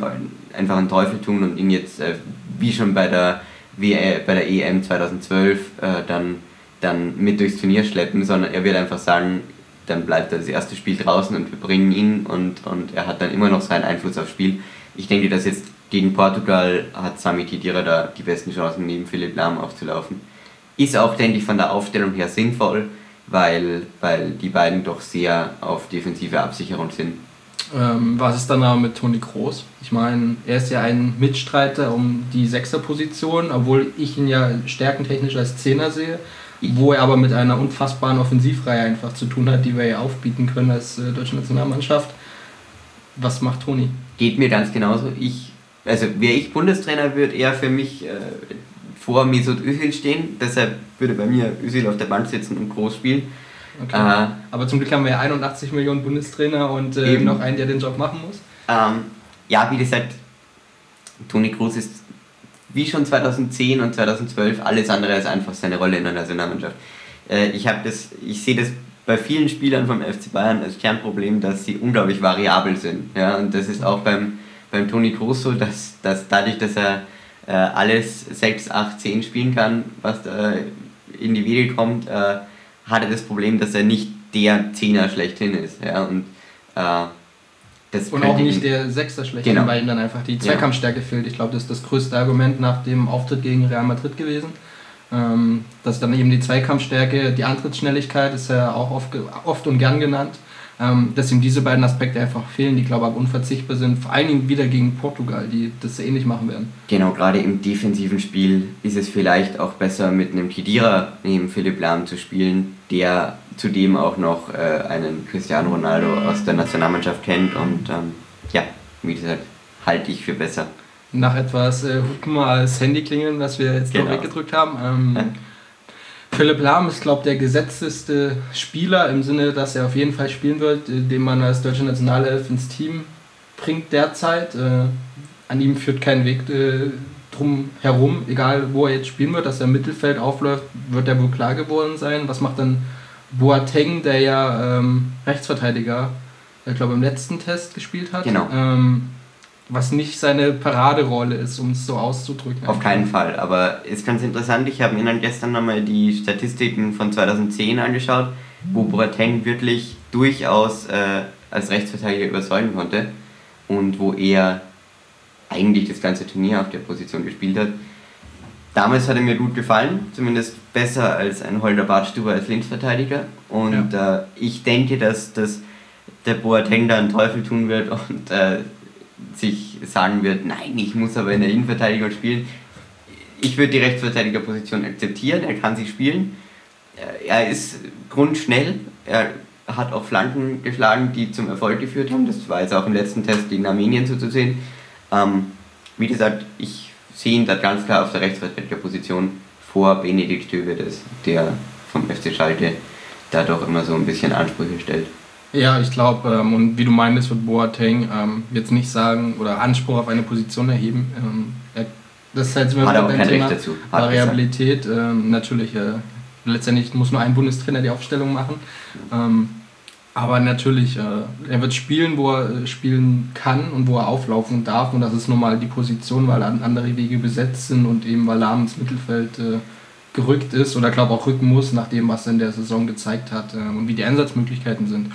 einfach einen Teufel tun und ihn jetzt, äh, wie schon bei der, wie, äh, bei der EM 2012, äh, dann, dann mit durchs Turnier schleppen, sondern er wird einfach sagen, dann bleibt er das erste Spiel draußen und wir bringen ihn und, und er hat dann immer noch seinen Einfluss aufs Spiel. Ich denke, dass jetzt gegen Portugal hat Sami Khedira da die besten Chancen, neben Philipp Lahm aufzulaufen. Ist auch, denke ich, von der Aufstellung her sinnvoll, weil, weil die beiden doch sehr auf defensive Absicherung sind. Ähm, was ist dann aber mit Toni Kroos? Ich meine, er ist ja ein Mitstreiter um die Sechserposition, obwohl ich ihn ja stärkentechnisch als Zehner sehe, wo er aber mit einer unfassbaren Offensivreihe einfach zu tun hat, die wir ja aufbieten können als äh, deutsche Nationalmannschaft. Was macht Toni? Geht mir ganz genauso. Ich also wäre ich Bundestrainer, würde er für mich äh, vor Mesut Özil stehen. Deshalb würde bei mir Özil auf der Bank sitzen und groß spielen. Okay. Äh, Aber zum Glück haben wir ja 81 Millionen Bundestrainer und äh, noch einen, der den Job machen muss. Ähm, ja, wie gesagt, Toni Kroos ist wie schon 2010 und 2012 alles andere als einfach seine Rolle in der Nationalmannschaft. Äh, ich, ich sehe das bei vielen Spielern vom FC Bayern als Kernproblem, dass sie unglaublich variabel sind. Ja? Und das ist auch beim beim Toni Kroos so, dass, dass dadurch, dass er äh, alles 6, 8, 10 spielen kann, was da in die Wege kommt, äh, hat er das Problem, dass er nicht der Zehner schlechthin ist. Ja? Und, äh, das und auch nicht der Sechser schlechthin, genau. weil ihm dann einfach die Zweikampfstärke fehlt. Ich glaube, das ist das größte Argument nach dem Auftritt gegen Real Madrid gewesen. Ähm, dass dann eben die Zweikampfstärke, die Antrittsschnelligkeit ist ja auch oft, oft und gern genannt ähm, dass ihm diese beiden Aspekte einfach fehlen, die glaube ich unverzichtbar sind, vor allen Dingen wieder gegen Portugal, die das ähnlich machen werden. Genau, gerade im defensiven Spiel ist es vielleicht auch besser mit einem Kidira neben Philipp Lahm zu spielen, der zudem auch noch äh, einen Cristiano Ronaldo aus der Nationalmannschaft kennt und ähm, ja, wie gesagt, halte ich für besser. Nach etwas äh, Hupen als Handy klingeln, was wir jetzt genau. noch weggedrückt haben. Ähm, Philipp Lahm ist, glaube ich, der gesetzteste Spieler im Sinne, dass er auf jeden Fall spielen wird, äh, den man als deutsche Nationalelf ins Team bringt derzeit. Äh, an ihm führt kein Weg äh, drum herum, egal wo er jetzt spielen wird, dass er im Mittelfeld aufläuft, wird er wohl klar geworden sein. Was macht dann Boateng, der ja ähm, Rechtsverteidiger, ich glaube im letzten Test gespielt hat? Genau. Ähm, was nicht seine Paraderolle ist, um es so auszudrücken. Auf keinen Fall, aber ist ganz interessant. Ich habe mir dann gestern nochmal die Statistiken von 2010 angeschaut, wo Boateng wirklich durchaus äh, als Rechtsverteidiger überzeugen konnte und wo er eigentlich das ganze Turnier auf der Position gespielt hat. Damals hat er mir gut gefallen, zumindest besser als ein Holder Bartstuber als Linksverteidiger. Und ja. äh, ich denke, dass, dass der Boateng da einen Teufel tun wird und äh, sich sagen wird, nein, ich muss aber in der Innenverteidigung spielen. Ich würde die Rechtsverteidigerposition akzeptieren, er kann sie spielen. Er ist grundschnell, er hat auch Flanken geschlagen, die zum Erfolg geführt haben. Das war jetzt auch im letzten Test gegen Armenien so zu sehen. Ähm, wie gesagt, ich sehe ihn da ganz klar auf der Rechtsverteidigerposition vor Benedikt Stövedes, der vom FC Schalke da doch immer so ein bisschen Ansprüche stellt. Ja, ich glaube, ähm, und wie du meintest, wird Boateng ähm, jetzt nicht sagen oder Anspruch auf eine Position erheben. Ähm, er, das ist halt immer Hat kein Thema dazu. Hat Variabilität. Ähm, natürlich, äh, letztendlich muss nur ein Bundestrainer die Aufstellung machen. Ähm, aber natürlich, äh, er wird spielen, wo er äh, spielen kann und wo er auflaufen darf. Und das ist nun mal die Position, weil andere Wege besetzt sind und eben weil Lahm ins Mittelfeld äh, gerückt ist oder glaube auch rücken muss, nach dem, was er in der Saison gezeigt hat äh, und wie die Einsatzmöglichkeiten sind.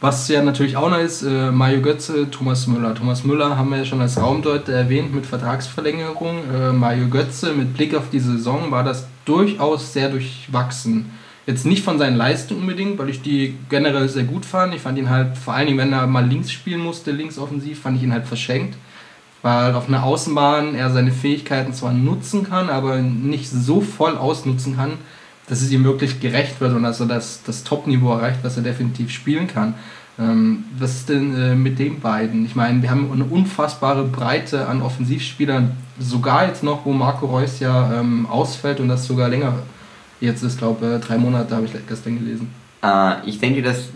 Was ja natürlich auch noch ist, äh, Mario Götze, Thomas Müller. Thomas Müller haben wir ja schon als Raumdeuter erwähnt mit Vertragsverlängerung. Äh, Mario Götze, mit Blick auf die Saison, war das durchaus sehr durchwachsen. Jetzt nicht von seinen Leistungen unbedingt, weil ich die generell sehr gut fand. Ich fand ihn halt, vor allen Dingen, wenn er mal links spielen musste, links offensiv, fand ich ihn halt verschenkt. Weil auf einer Außenbahn er seine Fähigkeiten zwar nutzen kann, aber nicht so voll ausnutzen kann, dass es ihm wirklich gerecht wird und er das, das Top-Niveau erreicht, was er definitiv spielen kann. Ähm, was ist denn äh, mit den beiden? Ich meine, wir haben eine unfassbare Breite an Offensivspielern, sogar jetzt noch, wo Marco Reus ja ähm, ausfällt und das sogar länger jetzt ist, glaube ich, drei Monate, habe ich gestern gelesen. Äh, ich denke, dass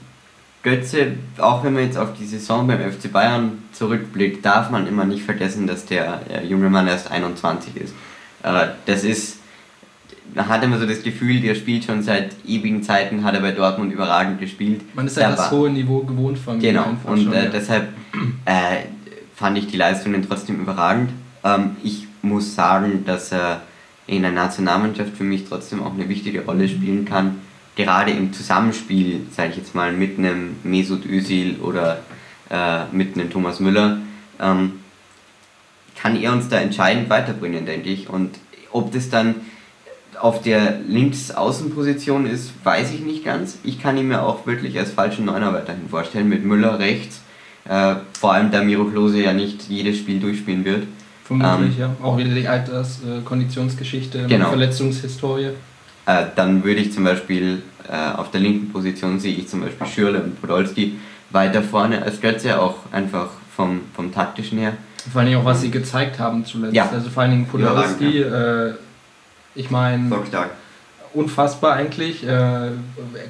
Götze, auch wenn man jetzt auf die Saison beim FC Bayern zurückblickt, darf man immer nicht vergessen, dass der äh, junge Mann erst 21 ist. Äh, das ist hat immer so das Gefühl, der spielt schon seit ewigen Zeiten, hat er bei Dortmund überragend gespielt. Man ist ja halt das hohe Niveau gewohnt von. Genau, und schon, äh, ja. deshalb äh, fand ich die Leistungen trotzdem überragend. Ähm, ich muss sagen, dass er in der Nationalmannschaft für mich trotzdem auch eine wichtige Rolle spielen kann. Gerade im Zusammenspiel, sage ich jetzt mal, mit einem Mesut Özil oder äh, mit einem Thomas Müller, ähm, kann er uns da entscheidend weiterbringen, denke ich. Und ob das dann auf der Linksaußenposition ist, weiß ich nicht ganz. Ich kann ihn mir auch wirklich als falschen Neuner weiterhin vorstellen, mit Müller rechts. Äh, vor allem, da Miro Klose ja nicht jedes Spiel durchspielen wird. Vermutlich, ähm, ja. Auch wieder die Alters-Konditionsgeschichte, äh, genau. Verletzungshistorie. Äh, dann würde ich zum Beispiel äh, auf der linken Position sehe ich zum Beispiel Schürle und Podolski weiter vorne als Götze, auch einfach vom, vom taktischen her. Vor allem auch, was sie gezeigt haben zuletzt. Ja. Also vor allen Dingen Podolski, ja, äh, ich meine, unfassbar eigentlich. Äh, er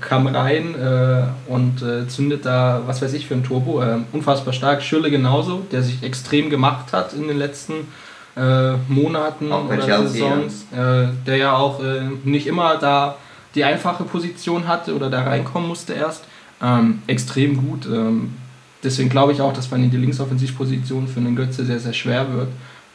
kam rein äh, und äh, zündet da, was weiß ich, für ein Turbo. Äh, unfassbar stark. Schürle genauso, der sich extrem gemacht hat in den letzten äh, Monaten oder Chelsea, Saisons. Äh, der ja auch nicht immer da die einfache Position hatte oder da reinkommen musste erst. Ähm, extrem gut. Ähm, deswegen glaube ich auch, dass man in die Linksoffensivposition für einen Götze sehr, sehr schwer wird.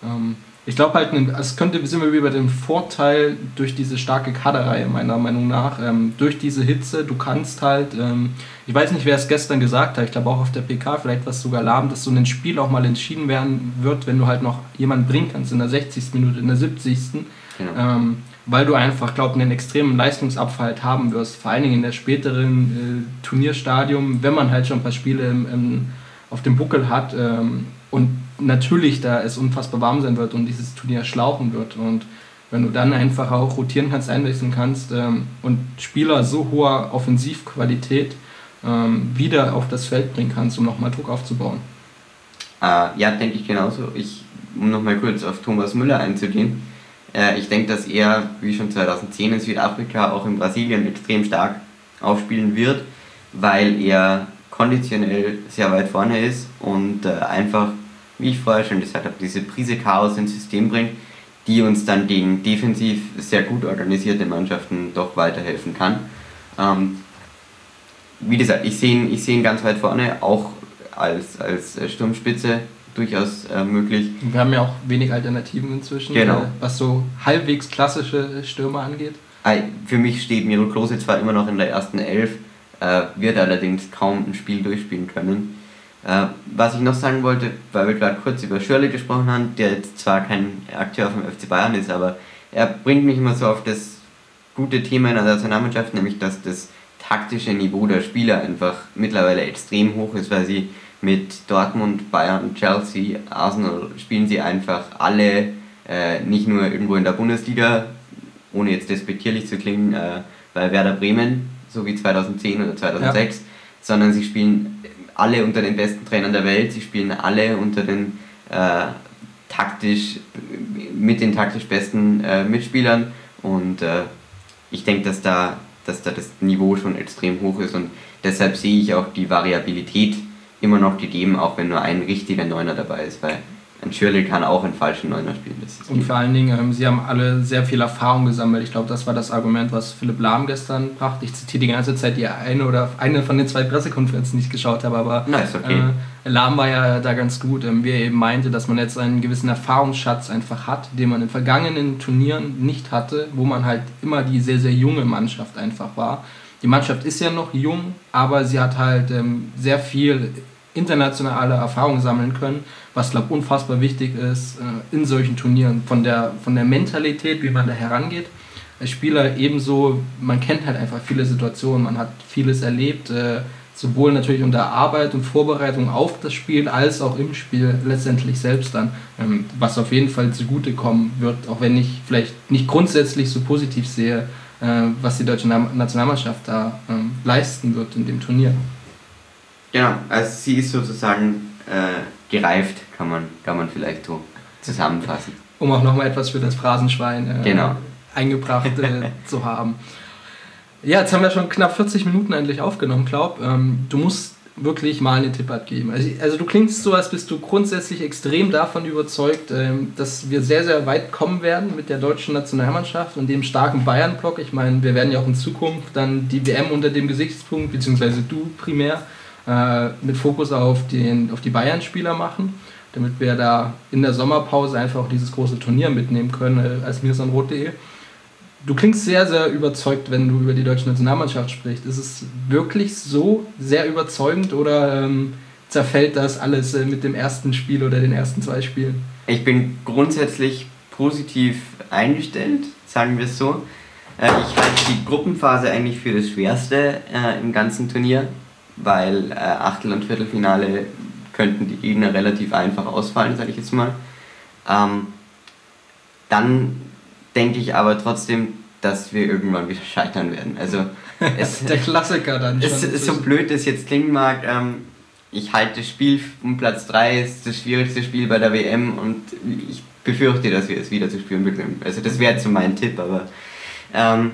Ähm, ich glaube halt, es könnte, sind wir wie bei dem Vorteil durch diese starke Kaderreihe, meiner Meinung nach, ähm, durch diese Hitze, du kannst halt, ähm, ich weiß nicht, wer es gestern gesagt hat, ich glaube auch auf der PK, vielleicht was sogar lahm, dass so ein Spiel auch mal entschieden werden wird, wenn du halt noch jemanden bringen kannst in der 60. Minute, in der 70. Genau. Ähm, weil du einfach, glaube ich, einen extremen Leistungsabfall halt haben wirst, vor allen Dingen in der späteren äh, Turnierstadium, wenn man halt schon ein paar Spiele im, im, auf dem Buckel hat ähm, und natürlich da es unfassbar warm sein wird und dieses Turnier schlauchen wird. Und wenn du dann einfach auch rotieren kannst, einwechseln kannst ähm, und Spieler so hoher Offensivqualität ähm, wieder auf das Feld bringen kannst, um nochmal Druck aufzubauen. Äh, ja, denke ich genauso. Ich, um nochmal kurz auf Thomas Müller einzugehen. Äh, ich denke, dass er, wie schon 2010 in Südafrika, auch in Brasilien extrem stark aufspielen wird, weil er konditionell sehr weit vorne ist und äh, einfach wie ich vorher schon gesagt habe, diese Prise Chaos ins System bringt, die uns dann gegen defensiv sehr gut organisierte Mannschaften doch weiterhelfen kann. Ähm, wie gesagt, ich sehe ihn, ich seh ihn ganz weit vorne, auch als, als Sturmspitze durchaus äh, möglich. Wir haben ja auch wenig Alternativen inzwischen, genau. äh, was so halbwegs klassische Stürmer angeht. Für mich steht Miro Klose zwar immer noch in der ersten Elf, äh, wird allerdings kaum ein Spiel durchspielen können. Äh, was ich noch sagen wollte, weil wir gerade kurz über Schürle gesprochen haben, der jetzt zwar kein Akteur vom FC Bayern ist, aber er bringt mich immer so auf das gute Thema in der Nationalmannschaft, nämlich dass das taktische Niveau der Spieler einfach mittlerweile extrem hoch ist, weil sie mit Dortmund, Bayern, Chelsea, Arsenal spielen sie einfach alle äh, nicht nur irgendwo in der Bundesliga, ohne jetzt despektierlich zu klingen, äh, bei Werder Bremen, so wie 2010 oder 2006, ja. sondern sie spielen alle unter den besten Trainern der Welt, sie spielen alle unter den äh, taktisch, mit den taktisch besten äh, Mitspielern. Und äh, ich denke, dass da, dass da das Niveau schon extrem hoch ist. Und deshalb sehe ich auch die Variabilität immer noch gegeben, auch wenn nur ein richtiger Neuner dabei ist, weil ein Schürrle kann auch einen falschen Neuner spielen. und vor allen Dingen, ähm, sie haben alle sehr viel Erfahrung gesammelt. Ich glaube, das war das Argument, was Philipp Lahm gestern brachte. Ich zitiere die ganze Zeit die eine oder eine von den zwei Pressekonferenzen nicht geschaut habe, aber nice, okay. äh, Lahm war ja da ganz gut, ähm, wie er eben meinte, dass man jetzt einen gewissen Erfahrungsschatz einfach hat, den man in vergangenen Turnieren nicht hatte, wo man halt immer die sehr, sehr junge Mannschaft einfach war. Die Mannschaft ist ja noch jung, aber sie hat halt ähm, sehr viel internationale Erfahrung sammeln können, was glaube unfassbar wichtig ist äh, in solchen Turnieren. Von der, von der Mentalität, wie man da herangeht. Als Spieler ebenso, man kennt halt einfach viele Situationen, man hat vieles erlebt, äh, sowohl natürlich unter Arbeit und Vorbereitung auf das Spiel, als auch im Spiel letztendlich selbst dann, ähm, was auf jeden Fall zugutekommen wird, auch wenn ich vielleicht nicht grundsätzlich so positiv sehe, äh, was die deutsche Nationalmannschaft da ähm, leisten wird in dem Turnier. Genau, also sie ist sozusagen äh, gereift, kann man, kann man vielleicht so zusammenfassen. Um auch nochmal etwas für das Phrasenschwein äh, genau. eingebracht äh, zu haben. Ja, jetzt haben wir schon knapp 40 Minuten endlich aufgenommen, glaub. Ähm, du musst wirklich mal einen Tipp abgeben. Also, also, du klingst so, als bist du grundsätzlich extrem davon überzeugt, ähm, dass wir sehr, sehr weit kommen werden mit der deutschen Nationalmannschaft und dem starken Bayern-Block. Ich meine, wir werden ja auch in Zukunft dann die WM unter dem Gesichtspunkt, beziehungsweise du primär, äh, mit Fokus auf, den, auf die Bayern-Spieler machen, damit wir da in der Sommerpause einfach auch dieses große Turnier mitnehmen können äh, als mirsanrot.de. Du klingst sehr, sehr überzeugt, wenn du über die deutsche Nationalmannschaft sprichst. Ist es wirklich so sehr überzeugend oder ähm, zerfällt das alles äh, mit dem ersten Spiel oder den ersten zwei Spielen? Ich bin grundsätzlich positiv eingestellt, sagen wir es so. Äh, ich halte die Gruppenphase eigentlich für das Schwerste äh, im ganzen Turnier weil äh, Achtel- und Viertelfinale könnten die Gegner relativ einfach ausfallen, sage ich jetzt mal. Ähm, dann denke ich aber trotzdem, dass wir irgendwann wieder scheitern werden. Also es, der Klassiker dann. Es ist so blöd es jetzt klingen mag. Ähm, ich halte das Spiel um Platz 3 ist das schwierigste Spiel bei der WM und ich befürchte, dass wir es wieder zu spüren bekommen. Also das wäre so mein Tipp, aber ähm,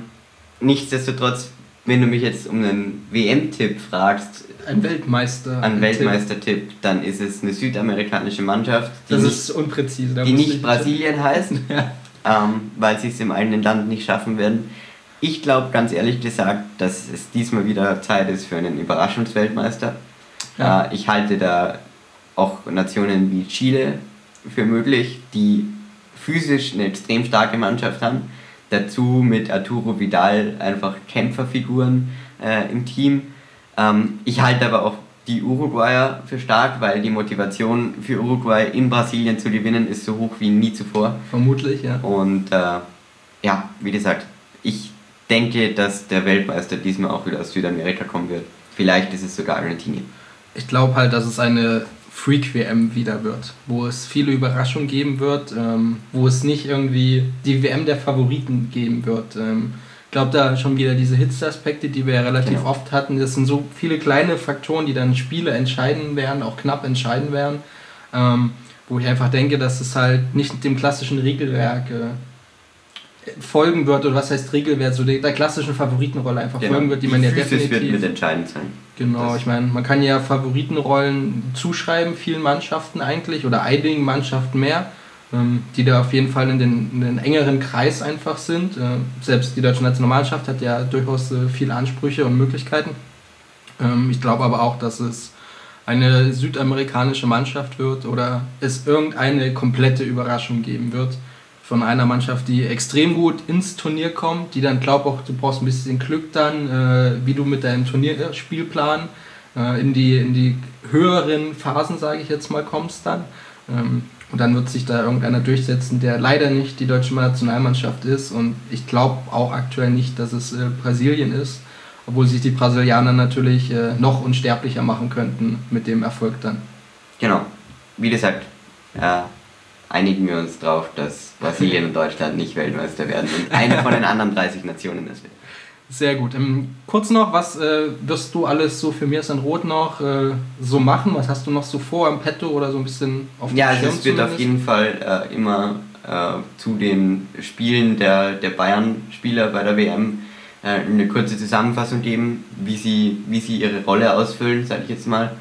nichtsdestotrotz wenn du mich jetzt um einen WM-Tipp fragst, ein Weltmeister, ein Weltmeister-Tipp, dann ist es eine südamerikanische Mannschaft, die das nicht, unpräzise, die nicht Brasilien heißt, ja. ähm, weil sie es im eigenen Land nicht schaffen werden. Ich glaube ganz ehrlich gesagt, dass es diesmal wieder Zeit ist für einen Überraschungsweltmeister. Ja. Äh, ich halte da auch Nationen wie Chile für möglich, die physisch eine extrem starke Mannschaft haben Dazu mit Arturo Vidal einfach Kämpferfiguren äh, im Team. Ähm, ich halte aber auch die Uruguayer für stark, weil die Motivation für Uruguay in Brasilien zu gewinnen ist so hoch wie nie zuvor. Vermutlich, ja. Und äh, ja, wie gesagt, ich denke, dass der Weltmeister diesmal auch wieder aus Südamerika kommen wird. Vielleicht ist es sogar Argentinien. Ich glaube halt, dass es eine Freak-WM wieder wird, wo es viele Überraschungen geben wird, ähm, wo es nicht irgendwie die WM der Favoriten geben wird. Ähm, ich glaube, da schon wieder diese Hitze-Aspekte, die wir ja relativ genau. oft hatten, das sind so viele kleine Faktoren, die dann Spiele entscheiden werden, auch knapp entscheiden werden, ähm, wo ich einfach denke, dass es halt nicht dem klassischen Regelwerk äh, folgen wird, oder was heißt Regelwert, so der, der klassischen Favoritenrolle einfach genau. folgen wird, die, die man ja definitiv... wird mit entscheidend sein. Genau, das ich meine, man kann ja Favoritenrollen zuschreiben, vielen Mannschaften eigentlich, oder einigen Mannschaften mehr, ähm, die da auf jeden Fall in den, in den engeren Kreis einfach sind. Äh, selbst die deutsche Nationalmannschaft hat ja durchaus äh, viele Ansprüche und Möglichkeiten. Ähm, ich glaube aber auch, dass es eine südamerikanische Mannschaft wird oder es irgendeine komplette Überraschung geben wird von einer Mannschaft, die extrem gut ins Turnier kommt, die dann glaubt auch, du brauchst ein bisschen Glück dann, äh, wie du mit deinem Turnierspielplan äh, in, die, in die höheren Phasen, sage ich jetzt mal, kommst dann. Ähm, und dann wird sich da irgendeiner durchsetzen, der leider nicht die deutsche Nationalmannschaft ist. Und ich glaube auch aktuell nicht, dass es äh, Brasilien ist, obwohl sich die Brasilianer natürlich äh, noch unsterblicher machen könnten mit dem Erfolg dann. Genau, wie gesagt, ja, einigen wir uns darauf, dass Brasilien und Deutschland nicht Weltmeister werden und eine von den anderen 30 Nationen wird. Sehr gut. Ähm, kurz noch, was äh, wirst du alles so für mir ist Rot noch äh, so machen? Was hast du noch so vor am Petto oder so ein bisschen auf dem Ja, also es wird auf jeden Fall äh, immer äh, zu den Spielen der, der Bayern-Spieler bei der WM äh, eine kurze Zusammenfassung geben, wie sie, wie sie ihre Rolle ausfüllen, sage ich jetzt mal.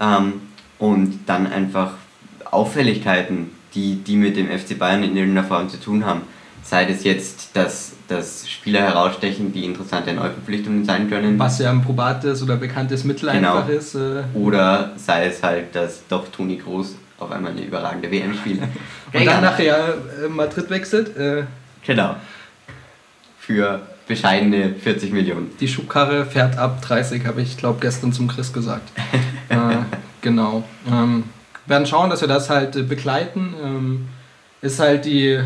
Ähm, und dann einfach Auffälligkeiten, die, die mit dem FC Bayern in irgendeiner Form zu tun haben. Sei es jetzt, dass, dass Spieler herausstechen, die interessante Neuverpflichtungen sein können. Was ja ein probates oder bekanntes Mittel genau. einfach ist. Äh oder sei es halt, dass doch Toni Groß auf einmal eine überragende WM spielt. Und dann nachher äh, Madrid wechselt. Äh genau. Für bescheidene 40 Millionen. Die Schubkarre fährt ab 30, habe ich glaube gestern zum Chris gesagt. äh, genau. Ähm, werden schauen, dass wir das halt äh, begleiten. Ähm, ist halt die,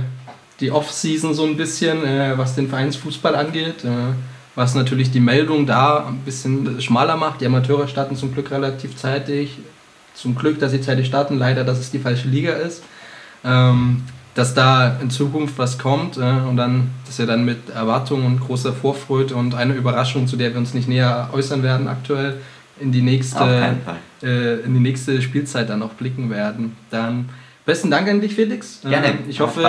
die Off-Season so ein bisschen, äh, was den Vereinsfußball angeht. Äh, was natürlich die Meldung da ein bisschen schmaler macht. Die Amateure starten zum Glück relativ zeitig. Zum Glück, dass sie zeitig starten, leider, dass es die falsche Liga ist. Ähm, dass da in Zukunft was kommt und dann, dass wir dann mit Erwartungen und großer Vorfreude und einer Überraschung, zu der wir uns nicht näher äußern werden aktuell, in die nächste, äh, in die nächste Spielzeit dann noch blicken werden. Dann besten Dank an dich, Felix. Gerne. Ähm, ich hoffe,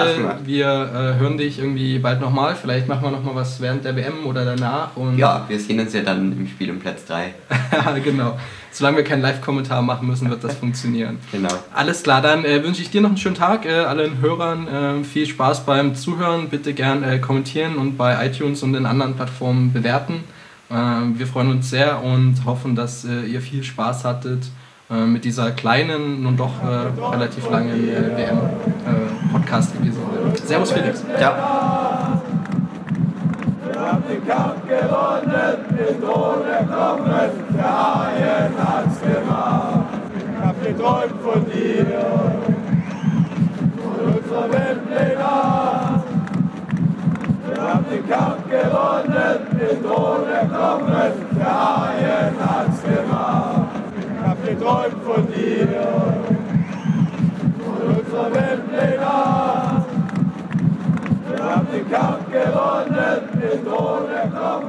wir äh, hören dich irgendwie bald nochmal. Vielleicht machen wir nochmal was während der WM oder danach. Und ja, wir sehen uns ja dann im Spiel um Platz 3. genau solange wir keinen Live-Kommentar machen müssen, wird das funktionieren. Genau. Alles klar, dann äh, wünsche ich dir noch einen schönen Tag, äh, allen Hörern äh, viel Spaß beim Zuhören. Bitte gern äh, kommentieren und bei iTunes und den anderen Plattformen bewerten. Äh, wir freuen uns sehr und hoffen, dass äh, ihr viel Spaß hattet mit dieser kleinen, nun doch relativ langen WM-Podcast-Episode. Servus Felix. Ja hab den Kampf gewonnen, den Thron erkommen, der Haien hat's gemacht. Ich hab geträumt von dir, von unserer Weltpläne. Wir haben den Kampf gewonnen, den Thron erkommen, der Haien hat's gemacht. Ich hab geträumt von dir, von unserer Weltpläne. Wir haben den Kampf gewonnen, den Thron erkommen.